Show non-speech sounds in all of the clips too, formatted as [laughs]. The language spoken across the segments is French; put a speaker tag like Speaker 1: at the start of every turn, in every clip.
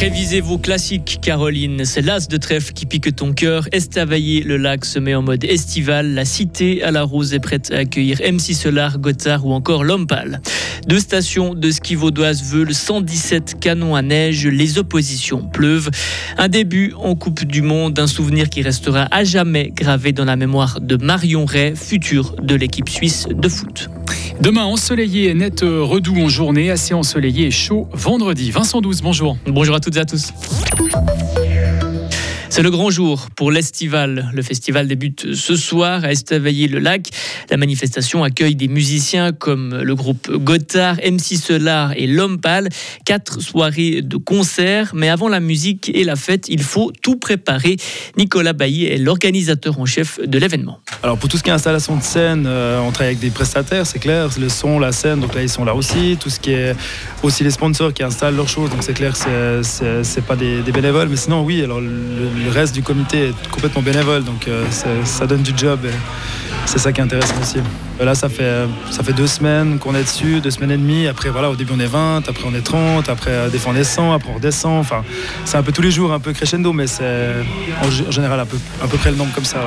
Speaker 1: Révisez vos classiques, Caroline. C'est l'as de trèfle qui pique ton cœur. Estavayer, le lac se met en mode estival. La cité à la rose est prête à accueillir MC Solar, Gotthard ou encore Lompal. Deux stations de ski vaudoise veulent 117 canons à neige. Les oppositions pleuvent. Un début en Coupe du Monde, un souvenir qui restera à jamais gravé dans la mémoire de Marion Ray, future de l'équipe suisse de foot.
Speaker 2: Demain, ensoleillé et net redoux en journée, assez ensoleillé et chaud vendredi. Vincent 12, bonjour.
Speaker 1: Bonjour à toutes et à tous. C'est le grand jour pour l'Estival. Le festival débute ce soir à Estavayer-le-Lac. La manifestation accueille des musiciens comme le groupe Gotthard, MC Solar et L'Homme. Quatre soirées de concerts. Mais avant la musique et la fête, il faut tout préparer. Nicolas Bailly est l'organisateur en chef de l'événement.
Speaker 3: Alors pour tout ce qui est installation de scène, euh, on travaille avec des prestataires, c'est clair. Le son, la scène, donc là ils sont là aussi. Tout ce qui est aussi les sponsors qui installent leurs choses, donc c'est clair, c'est pas des, bénévoles. Mais sinon, oui, alors le reste du comité est complètement bénévole, donc euh, ça donne du job. C'est ça qui est intéressant aussi. Euh, là, ça fait, ça fait deux semaines qu'on est dessus, deux semaines et demie. Après, voilà, au début, on est 20, après, on est 30, après, euh, des fois, on est 100, après, on redescend. Enfin, c'est un peu tous les jours, un peu crescendo, mais c'est en général à peu, à peu près le nombre comme ça.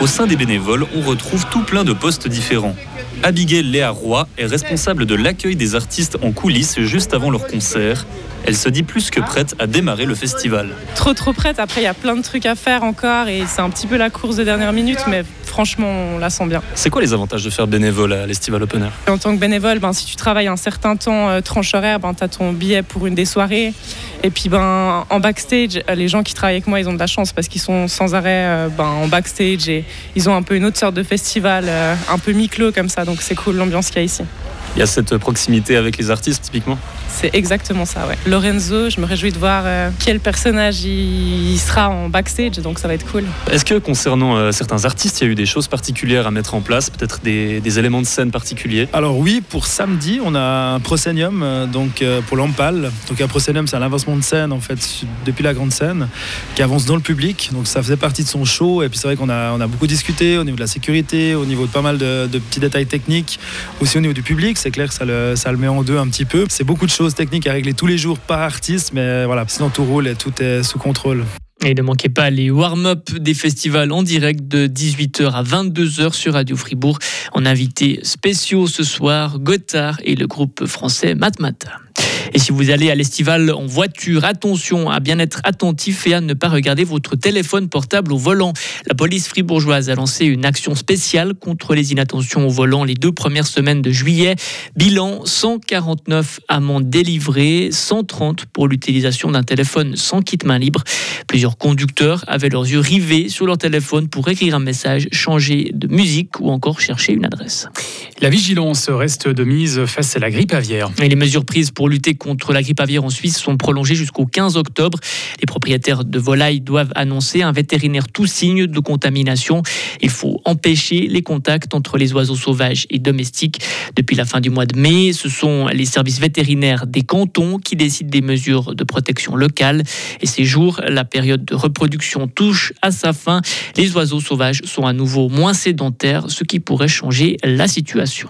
Speaker 4: Au sein des bénévoles, on retrouve tout plein de postes différents. Abigail Léa Roy est responsable de l'accueil des artistes en coulisses juste avant leur concert. Elle se dit plus que prête à démarrer le festival.
Speaker 5: Trop trop prête, après il y a plein de trucs à faire encore et c'est un petit peu la course de dernière minute mais franchement on la sent bien.
Speaker 4: C'est quoi les avantages de faire bénévole à l'Estival Open Air
Speaker 5: En tant que bénévole, ben, si tu travailles un certain temps euh, tranche horaire, ben, tu as ton billet pour une des soirées. Et puis ben, en backstage, les gens qui travaillent avec moi, ils ont de la chance parce qu'ils sont sans arrêt euh, ben, en backstage et ils ont un peu une autre sorte de festival, euh, un peu mi-clos comme ça, donc c'est cool l'ambiance qu'il y a ici.
Speaker 4: Il y a cette proximité avec les artistes typiquement
Speaker 5: C'est exactement ça, ouais. Lorenzo, je me réjouis de voir euh, quel personnage il sera en backstage, donc ça va être cool.
Speaker 4: Est-ce que concernant euh, certains artistes, il y a eu des choses particulières à mettre en place, peut-être des, éléments de scène particuliers?
Speaker 3: Alors oui, pour samedi, on a un proscenium, euh, donc pour l'Ampal. Donc un proscenium, c'est un avancement de scène en fait depuis la grande scène, qui avance dans le public. Donc ça faisait partie de son show. Et puis c'est vrai qu'on a, on a beaucoup discuté au niveau de la sécurité, au niveau de pas mal de, de petits détails techniques, aussi au niveau du public c'est clair que ça le, ça le met en deux un petit peu. C'est beaucoup de choses techniques à régler tous les jours par artiste, mais voilà, sinon tout roule et tout est sous contrôle.
Speaker 1: Et ne manquez pas les warm-up des festivals en direct de 18h à 22h sur Radio Fribourg. En invité spéciaux ce soir, Gotthard et le groupe français Matmata. Et si vous allez à l'estival en voiture, attention à bien être attentif et à ne pas regarder votre téléphone portable au volant. La police fribourgeoise a lancé une action spéciale contre les inattentions au volant les deux premières semaines de juillet. Bilan 149 amendes délivrées, 130 pour l'utilisation d'un téléphone sans kit main libre. Plusieurs conducteurs avaient leurs yeux rivés sur leur téléphone pour écrire un message, changer de musique ou encore chercher une adresse.
Speaker 2: La vigilance reste de mise face à la grippe aviaire.
Speaker 1: Et les mesures prises pour lutter contre la grippe aviaire en Suisse sont prolongées jusqu'au 15 octobre. Les propriétaires de volailles doivent annoncer un vétérinaire tout signe de contamination. Il faut empêcher les contacts entre les oiseaux sauvages et domestiques. Depuis la fin du mois de mai, ce sont les services vétérinaires des cantons qui décident des mesures de protection locale. Et ces jours, la période de reproduction touche à sa fin. Les oiseaux sauvages sont à nouveau moins sédentaires, ce qui pourrait changer la situation.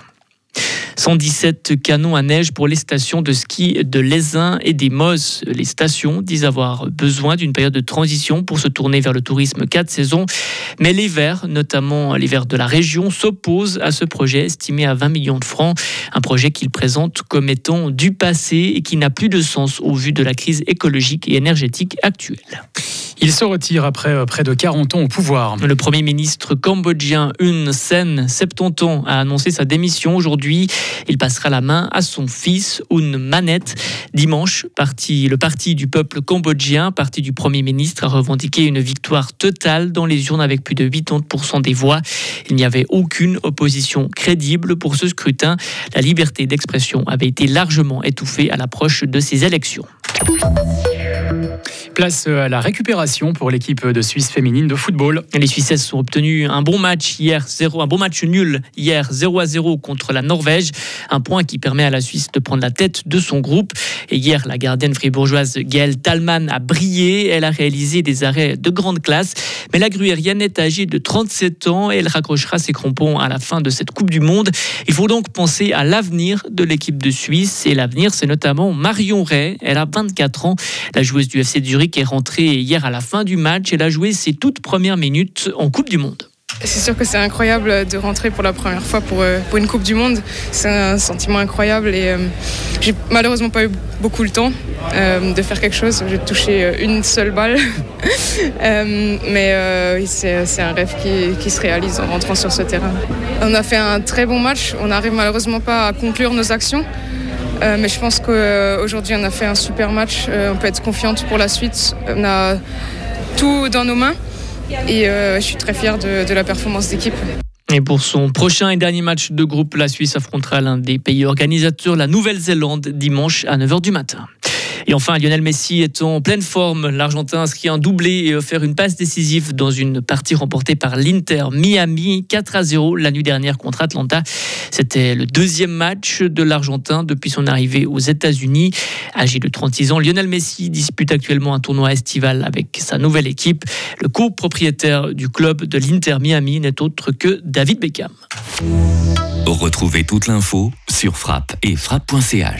Speaker 1: 117 canons à neige pour les stations de ski de l'Aisin et des Mosses. Les stations disent avoir besoin d'une période de transition pour se tourner vers le tourisme 4 saisons. Mais les Verts, notamment les Verts de la région, s'opposent à ce projet estimé à 20 millions de francs. Un projet qu'ils présentent comme étant du passé et qui n'a plus de sens au vu de la crise écologique et énergétique actuelle.
Speaker 2: Il se retire après euh, près de 40 ans au pouvoir.
Speaker 1: Le Premier ministre cambodgien Hun Sen, 70 ans, a annoncé sa démission aujourd'hui. Il passera la main à son fils Hun Manet. Dimanche, parti, le parti du peuple cambodgien, parti du Premier ministre, a revendiqué une victoire totale dans les urnes avec plus de 80% des voix. Il n'y avait aucune opposition crédible pour ce scrutin. La liberté d'expression avait été largement étouffée à l'approche de ces élections.
Speaker 2: Place à la récupération pour l'équipe de Suisse féminine de football.
Speaker 1: Les Suissesses ont obtenu un bon match hier, 0, un bon match nul hier 0 à 0 contre la Norvège, un point qui permet à la Suisse de prendre la tête de son groupe. Et hier, la gardienne fribourgeoise Gaëlle Talman a brillé, elle a réalisé des arrêts de grande classe, mais la gruérienne est âgée de 37 ans et elle raccrochera ses crampons à la fin de cette Coupe du Monde. Il faut donc penser à l'avenir de l'équipe de Suisse et l'avenir c'est notamment Marion Ray, elle a 24 ans, la joueuse du FC Zurich qui est rentrée hier à la fin du match. Elle a joué ses toutes premières minutes en Coupe du Monde.
Speaker 6: C'est sûr que c'est incroyable de rentrer pour la première fois pour, euh, une Coupe du Monde. C'est un sentiment incroyable et euh, j'ai malheureusement pas eu beaucoup le temps euh, de faire quelque chose. J'ai touché une seule balle. [laughs] mais c'est un rêve qui, qui, se réalise en rentrant sur ce terrain. On a fait un très bon match. On n'arrive malheureusement pas à conclure nos actions. Euh, mais je pense qu'aujourd'hui, on a fait un super match. Euh, on peut être confiante pour la suite. On a tout dans nos mains. Et euh, je suis très fière de, de la performance d'équipe.
Speaker 1: Et pour son prochain et dernier match de groupe, la Suisse affrontera l'un des pays organisateurs, la Nouvelle-Zélande, dimanche à 9h du matin. Et enfin, Lionel Messi est en pleine forme. L'Argentin inscrit un doublé et offert une passe décisive dans une partie remportée par l'Inter Miami 4 à 0 la nuit dernière contre Atlanta. C'était le deuxième match de l'Argentin depuis son arrivée aux États-Unis. Âgé de 36 ans, Lionel Messi dispute actuellement un tournoi estival avec sa nouvelle équipe. Le copropriétaire du club de l'Inter Miami n'est autre que David Beckham.
Speaker 7: Retrouvez toute l'info sur frappe et frappe.ch.